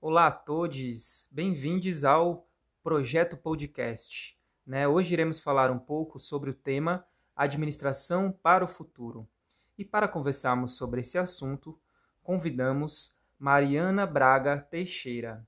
Olá a todos, bem-vindos ao Projeto Podcast. Né? Hoje iremos falar um pouco sobre o tema Administração para o Futuro. E para conversarmos sobre esse assunto, convidamos Mariana Braga Teixeira.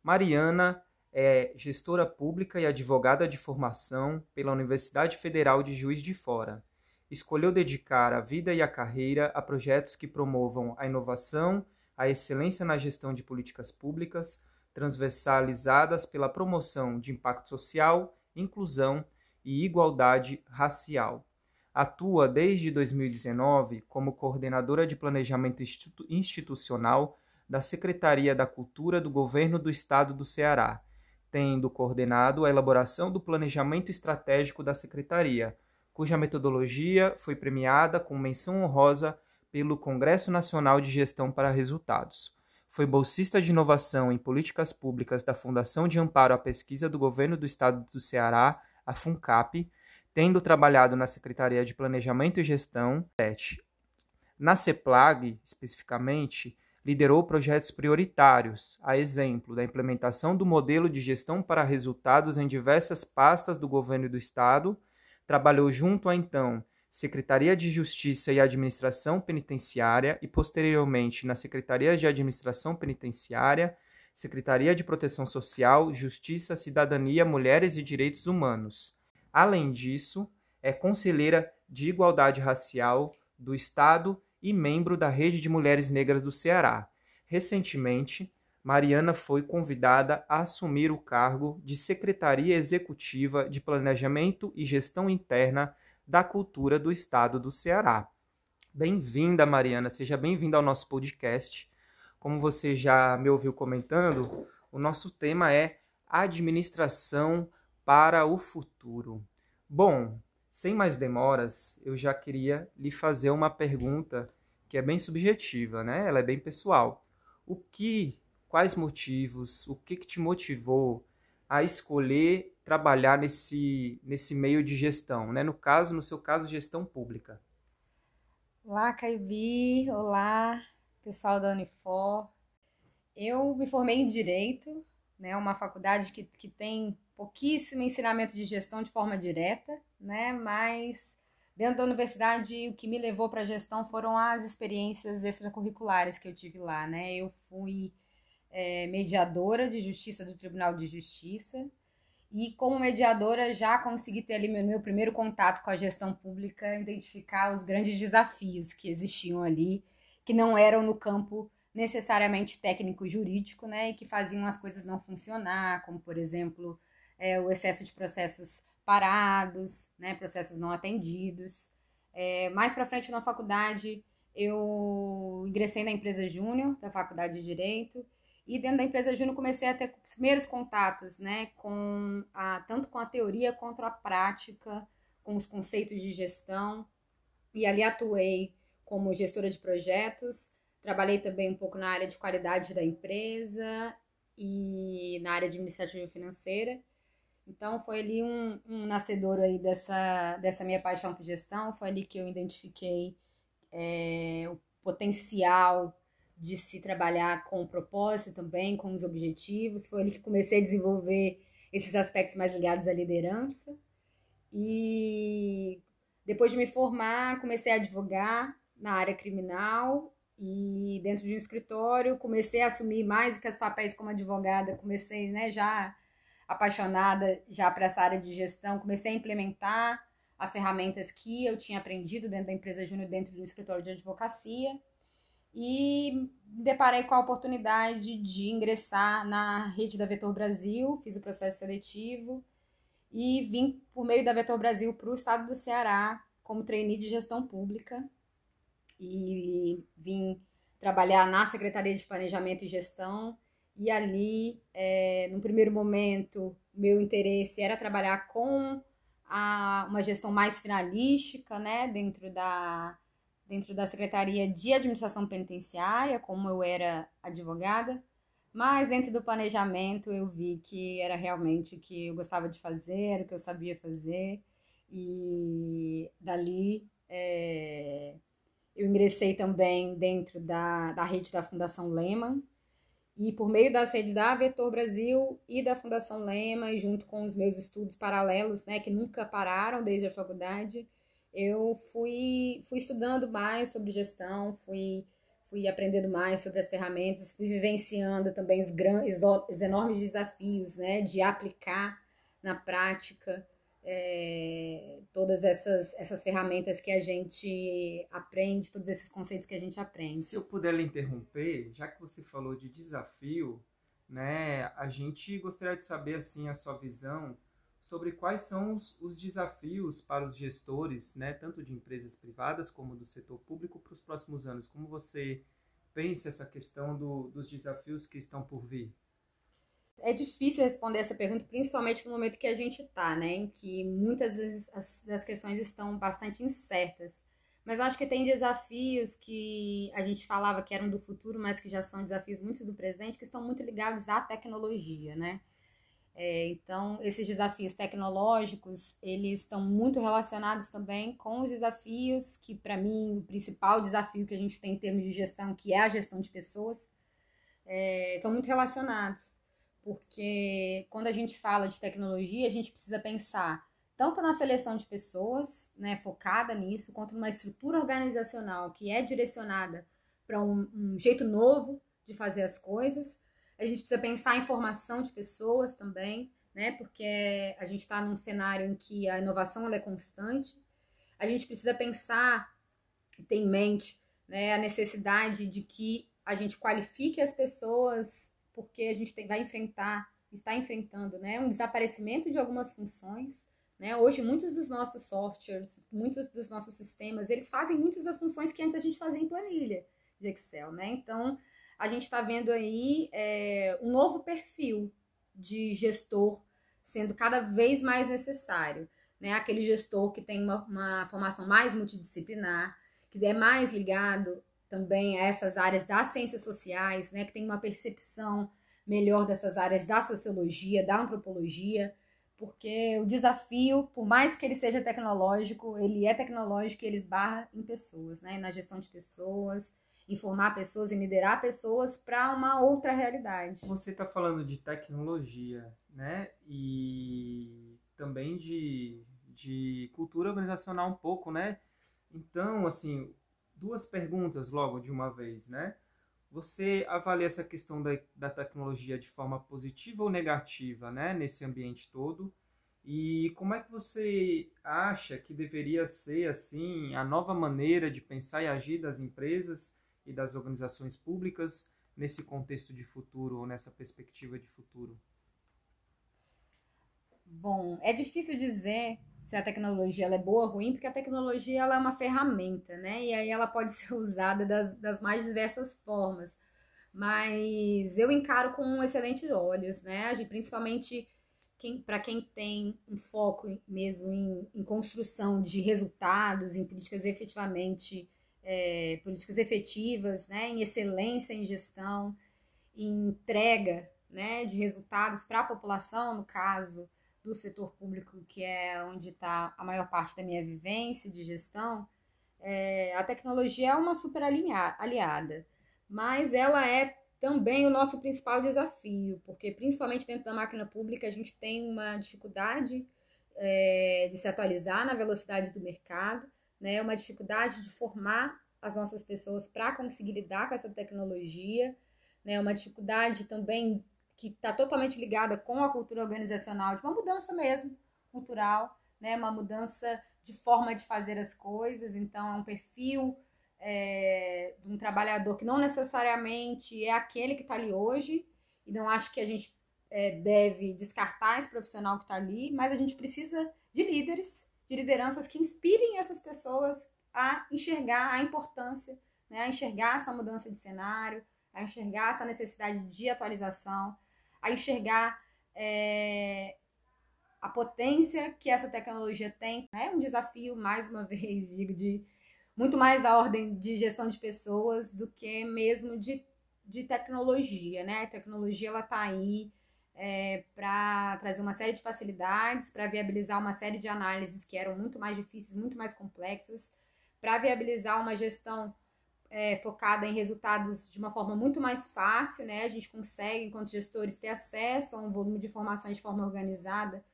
Mariana é gestora pública e advogada de formação pela Universidade Federal de Juiz de Fora. Escolheu dedicar a vida e a carreira a projetos que promovam a inovação a excelência na gestão de políticas públicas, transversalizadas pela promoção de impacto social, inclusão e igualdade racial. Atua desde 2019 como coordenadora de planejamento institucional da Secretaria da Cultura do Governo do Estado do Ceará, tendo coordenado a elaboração do planejamento estratégico da Secretaria, cuja metodologia foi premiada com menção honrosa pelo Congresso Nacional de Gestão para Resultados. Foi bolsista de inovação em políticas públicas da Fundação de Amparo à Pesquisa do Governo do Estado do Ceará, a FUNCAP, tendo trabalhado na Secretaria de Planejamento e Gestão, Na CEPLAG, especificamente, liderou projetos prioritários, a exemplo da implementação do modelo de gestão para resultados em diversas pastas do governo do estado, trabalhou junto a então Secretaria de Justiça e Administração Penitenciária e, posteriormente, na Secretaria de Administração Penitenciária, Secretaria de Proteção Social, Justiça, Cidadania, Mulheres e Direitos Humanos. Além disso, é conselheira de Igualdade Racial do Estado e membro da Rede de Mulheres Negras do Ceará. Recentemente, Mariana foi convidada a assumir o cargo de Secretaria Executiva de Planejamento e Gestão Interna da Cultura do Estado do Ceará. Bem-vinda, Mariana, seja bem-vinda ao nosso podcast. Como você já me ouviu comentando, o nosso tema é Administração para o Futuro. Bom, sem mais demoras, eu já queria lhe fazer uma pergunta que é bem subjetiva, né? Ela é bem pessoal. O que, quais motivos, o que, que te motivou a escolher trabalhar nesse, nesse meio de gestão, né? No caso, no seu caso, gestão pública. Olá, Caibi. Olá, pessoal da Unifor. Eu me formei em Direito, né? Uma faculdade que, que tem pouquíssimo ensinamento de gestão de forma direta, né? Mas dentro da universidade, o que me levou para a gestão foram as experiências extracurriculares que eu tive lá, né? Eu fui é, mediadora de justiça do Tribunal de Justiça, e como mediadora já consegui ter ali meu, meu primeiro contato com a gestão pública, identificar os grandes desafios que existiam ali, que não eram no campo necessariamente técnico-jurídico, né, e que faziam as coisas não funcionar, como por exemplo é, o excesso de processos parados, né, processos não atendidos. É, mais para frente na faculdade, eu ingressei na empresa Júnior da Faculdade de Direito e dentro da empresa Júnior comecei a ter os primeiros contatos, né, com a, tanto com a teoria quanto a prática, com os conceitos de gestão. E ali atuei como gestora de projetos, trabalhei também um pouco na área de qualidade da empresa e na área administrativa financeira. Então foi ali um, um nascedor aí dessa, dessa minha paixão por gestão, foi ali que eu identifiquei é, o potencial de se trabalhar com o propósito também, com os objetivos. Foi ali que comecei a desenvolver esses aspectos mais ligados à liderança. E depois de me formar, comecei a advogar na área criminal e dentro de um escritório comecei a assumir mais que os papéis como advogada, comecei, né, já apaixonada já para essa área de gestão, comecei a implementar as ferramentas que eu tinha aprendido dentro da empresa Júnior, dentro do escritório de advocacia e me deparei com a oportunidade de ingressar na rede da Vetor Brasil, fiz o processo seletivo e vim por meio da Vetor Brasil para o estado do Ceará como trainee de gestão pública. E vim trabalhar na Secretaria de Planejamento e Gestão. E ali, é, no primeiro momento, meu interesse era trabalhar com a, uma gestão mais finalística, né, dentro da dentro da Secretaria de Administração Penitenciária, como eu era advogada, mas dentro do planejamento eu vi que era realmente o que eu gostava de fazer, o que eu sabia fazer, e dali é, eu ingressei também dentro da, da rede da Fundação Lehman, E por meio das redes da Vetor Brasil e da Fundação Lema, e junto com os meus estudos paralelos, né, que nunca pararam desde a faculdade, eu fui, fui estudando mais sobre gestão, fui, fui aprendendo mais sobre as ferramentas, fui vivenciando também os, grandes, os enormes desafios né, de aplicar na prática é, todas essas, essas ferramentas que a gente aprende, todos esses conceitos que a gente aprende. Se eu puder lhe interromper, já que você falou de desafio, né, a gente gostaria de saber assim a sua visão sobre quais são os, os desafios para os gestores, né, tanto de empresas privadas como do setor público para os próximos anos. Como você pensa essa questão do, dos desafios que estão por vir? É difícil responder essa pergunta, principalmente no momento que a gente está, né? Em que muitas vezes as, as questões estão bastante incertas. Mas eu acho que tem desafios que a gente falava que eram do futuro, mas que já são desafios muito do presente, que estão muito ligados à tecnologia, né? É, então, esses desafios tecnológicos, eles estão muito relacionados também com os desafios que, para mim, o principal desafio que a gente tem em termos de gestão, que é a gestão de pessoas, é, estão muito relacionados porque quando a gente fala de tecnologia, a gente precisa pensar tanto na seleção de pessoas, né, focada nisso, quanto numa estrutura organizacional que é direcionada para um, um, jeito novo de fazer as coisas. A gente precisa pensar em formação de pessoas também, né, porque a gente está num cenário em que a inovação é constante. A gente precisa pensar ter em mente né, a necessidade de que a gente qualifique as pessoas porque a gente tem, vai enfrentar, está enfrentando, né, um desaparecimento de algumas funções. Né? Hoje, muitos dos nossos softwares, muitos dos nossos sistemas, eles fazem muitas das funções que antes a gente fazia em planilha de Excel. Né? Então, a gente está vendo aí é, um novo perfil de gestor sendo cada vez mais necessário. Né? Aquele gestor que tem uma, uma formação mais multidisciplinar, que é mais ligado também a essas áreas das ciências sociais, né, que tem uma percepção melhor dessas áreas da sociologia, da antropologia, porque o desafio, por mais que ele seja tecnológico, ele é tecnológico e ele esbarra em pessoas, né, na gestão de pessoas, informar pessoas e liderar pessoas para uma outra realidade. Você está falando de tecnologia, né, e também de, de cultura organizacional um pouco, né? Então, assim, duas perguntas logo de uma vez, né? Você avalia essa questão da, da tecnologia de forma positiva ou negativa, né, nesse ambiente todo? E como é que você acha que deveria ser assim a nova maneira de pensar e agir das empresas e das organizações públicas nesse contexto de futuro ou nessa perspectiva de futuro? Bom, é difícil dizer se a tecnologia é boa ou ruim, porque a tecnologia é uma ferramenta, né? E aí ela pode ser usada das, das mais diversas formas. Mas eu encaro com excelentes olhos, né? Principalmente quem, para quem tem um foco mesmo em, em, construção de resultados, em políticas efetivamente, é, políticas efetivas, né? Em excelência em gestão, em entrega né, de resultados para a população, no caso, do setor público, que é onde está a maior parte da minha vivência de gestão, é, a tecnologia é uma super aliada, mas ela é também o nosso principal desafio, porque principalmente dentro da máquina pública a gente tem uma dificuldade é, de se atualizar na velocidade do mercado, né, uma dificuldade de formar as nossas pessoas para conseguir lidar com essa tecnologia, né, uma dificuldade também que está totalmente ligada com a cultura organizacional, de uma mudança mesmo cultural, né? uma mudança de forma de fazer as coisas. Então, é um perfil é, de um trabalhador que não necessariamente é aquele que está ali hoje, e não acho que a gente é, deve descartar esse profissional que está ali, mas a gente precisa de líderes, de lideranças que inspirem essas pessoas a enxergar a importância, né, a enxergar essa mudança de cenário, a enxergar essa necessidade de atualização, a enxergar é, a potência que essa tecnologia tem. É né? um desafio, mais uma vez, digo, de muito mais da ordem de gestão de pessoas do que mesmo de, de tecnologia, né? A tecnologia ela está aí é, para trazer uma série de facilidades, para viabilizar uma série de análises que eram muito mais difíceis, muito mais complexas, para viabilizar uma gestão é, focada em resultados de uma forma muito mais fácil, né? A gente consegue, enquanto gestores, ter acesso a um volume de informações de forma organizada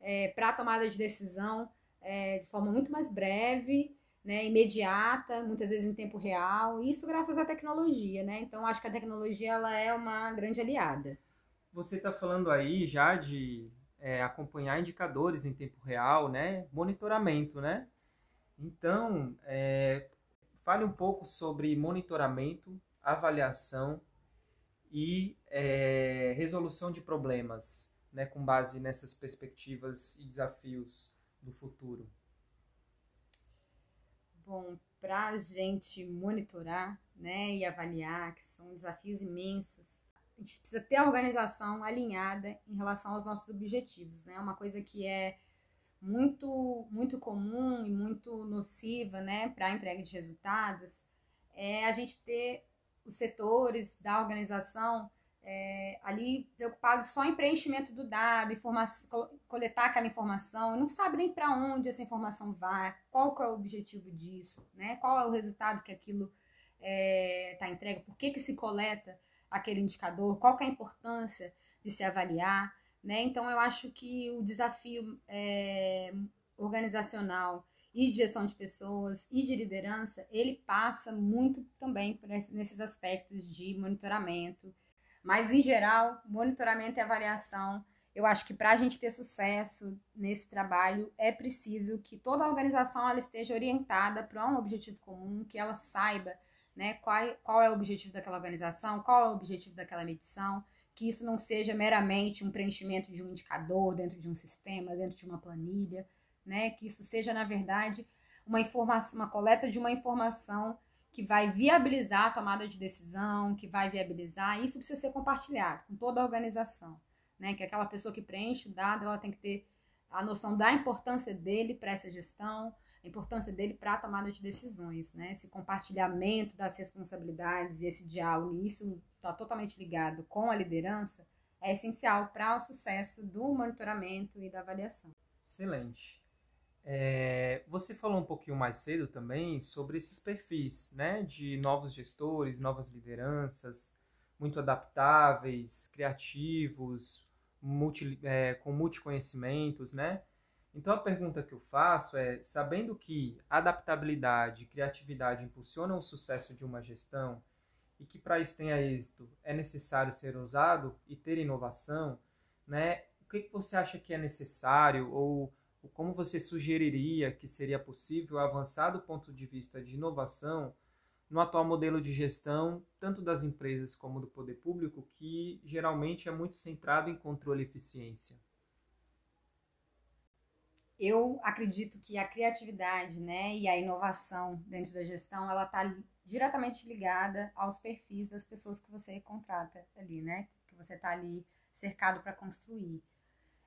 é, para a tomada de decisão é, de forma muito mais breve, né, imediata, muitas vezes em tempo real, isso graças à tecnologia, né? Então acho que a tecnologia ela é uma grande aliada. Você está falando aí já de é, acompanhar indicadores em tempo real, né? Monitoramento, né? Então, é, fale um pouco sobre monitoramento, avaliação e é, resolução de problemas, né? Com base nessas perspectivas e desafios do futuro. Bom, para a gente monitorar né, e avaliar, que são desafios imensos, a gente precisa ter a organização alinhada em relação aos nossos objetivos. Né? Uma coisa que é muito, muito comum e muito nociva né, para a entrega de resultados é a gente ter os setores da organização é, ali preocupado só em preenchimento do dado, coletar aquela informação, não sabe nem para onde essa informação vai, qual é o objetivo disso, né? qual é o resultado que aquilo está é, tá entregue, por que, que se coleta aquele indicador, qual é a importância de se avaliar. Né? Então, eu acho que o desafio é, organizacional e de gestão de pessoas e de liderança, ele passa muito também nesses aspectos de monitoramento, mas, em geral, monitoramento e avaliação, eu acho que para a gente ter sucesso nesse trabalho, é preciso que toda a organização ela esteja orientada para um objetivo comum, que ela saiba né, qual, qual é o objetivo daquela organização, qual é o objetivo daquela medição, que isso não seja meramente um preenchimento de um indicador dentro de um sistema, dentro de uma planilha, né, que isso seja, na verdade, uma informação, uma coleta de uma informação que vai viabilizar a tomada de decisão, que vai viabilizar, isso precisa ser compartilhado com toda a organização, né? Que aquela pessoa que preenche o dado, ela tem que ter a noção da importância dele para essa gestão, a importância dele para a tomada de decisões, né? Esse compartilhamento das responsabilidades e esse diálogo, e isso está totalmente ligado com a liderança, é essencial para o sucesso do monitoramento e da avaliação. Excelente. É, você falou um pouquinho mais cedo também sobre esses perfis, né, de novos gestores, novas lideranças, muito adaptáveis, criativos, multi, é, com multiconhecimentos, né? Então a pergunta que eu faço é, sabendo que adaptabilidade e criatividade impulsionam o sucesso de uma gestão e que para isso tenha êxito é necessário ser ousado e ter inovação, né? O que, que você acha que é necessário ou como você sugeriria que seria possível avançar do ponto de vista de inovação no atual modelo de gestão, tanto das empresas como do poder público, que geralmente é muito centrado em controle e eficiência? Eu acredito que a criatividade né, e a inovação dentro da gestão, ela está diretamente ligada aos perfis das pessoas que você contrata ali, né? Que você está ali cercado para construir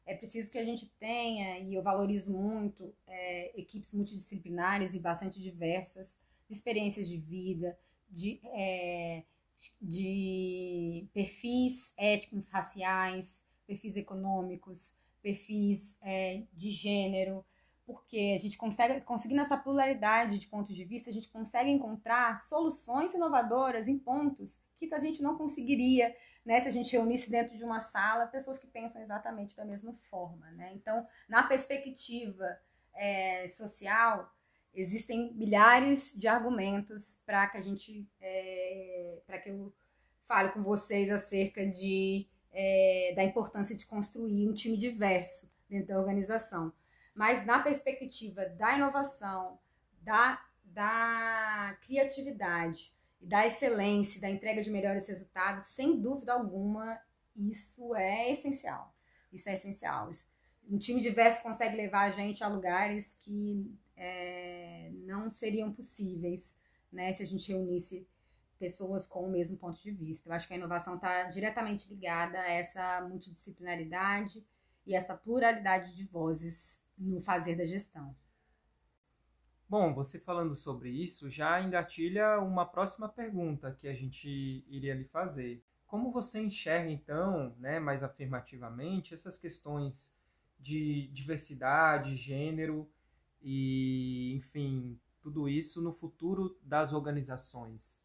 é preciso que a gente tenha, e eu valorizo muito, é, equipes multidisciplinares e bastante diversas, de experiências de vida, de, é, de perfis étnicos, raciais, perfis econômicos, perfis é, de gênero, porque a gente consegue, conseguindo essa pluralidade de pontos de vista, a gente consegue encontrar soluções inovadoras em pontos que a gente não conseguiria né, se a gente reunisse dentro de uma sala pessoas que pensam exatamente da mesma forma. Né? Então, na perspectiva é, social, existem milhares de argumentos para que a gente, é, para que eu fale com vocês acerca de, é, da importância de construir um time diverso dentro da organização. Mas na perspectiva da inovação, da, da criatividade, da excelência, da entrega de melhores resultados, sem dúvida alguma, isso é essencial. Isso é essencial. Um time diverso consegue levar a gente a lugares que é, não seriam possíveis né, se a gente reunisse pessoas com o mesmo ponto de vista. Eu acho que a inovação está diretamente ligada a essa multidisciplinaridade e essa pluralidade de vozes no fazer da gestão. Bom, você falando sobre isso já engatilha uma próxima pergunta que a gente iria lhe fazer. Como você enxerga, então, né, mais afirmativamente, essas questões de diversidade, gênero e, enfim, tudo isso no futuro das organizações?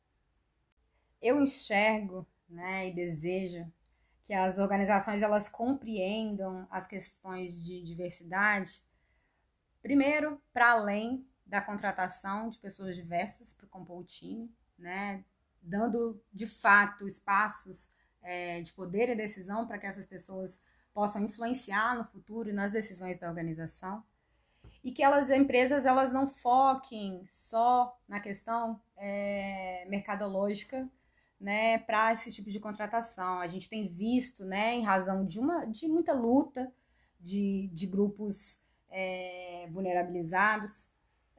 Eu enxergo né, e desejo que as organizações elas compreendam as questões de diversidade, primeiro, para além da contratação de pessoas diversas para compor o time, né, dando de fato espaços é, de poder e decisão para que essas pessoas possam influenciar no futuro e nas decisões da organização e que elas empresas elas não foquem só na questão é, mercadológica né, para esse tipo de contratação. A gente tem visto, né, em razão de, uma, de muita luta de, de grupos é, vulnerabilizados,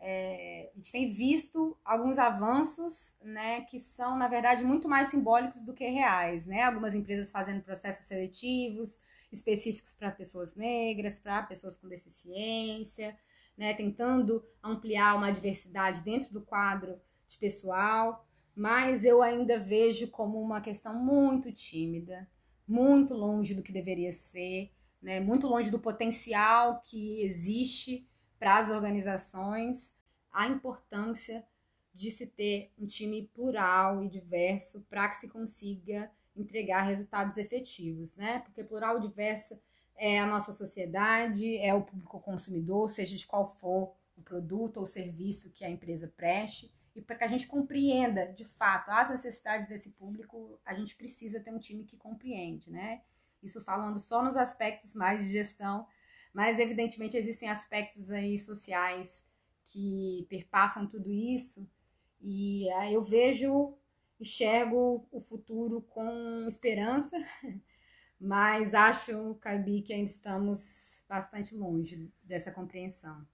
é, a gente tem visto alguns avanços né, que são, na verdade, muito mais simbólicos do que reais. Né? Algumas empresas fazendo processos seletivos específicos para pessoas negras, para pessoas com deficiência, né, tentando ampliar uma diversidade dentro do quadro de pessoal mas eu ainda vejo como uma questão muito tímida, muito longe do que deveria ser, né? muito longe do potencial que existe para as organizações, a importância de se ter um time plural e diverso para que se consiga entregar resultados efetivos, né? Porque plural e diverso é a nossa sociedade, é o público consumidor, seja de qual for o produto ou serviço que a empresa preste e para que a gente compreenda de fato as necessidades desse público, a gente precisa ter um time que compreende, né? Isso falando só nos aspectos mais de gestão, mas evidentemente existem aspectos aí sociais que perpassam tudo isso e aí eu vejo, enxergo o futuro com esperança, mas acho, Caibi, que ainda estamos bastante longe dessa compreensão.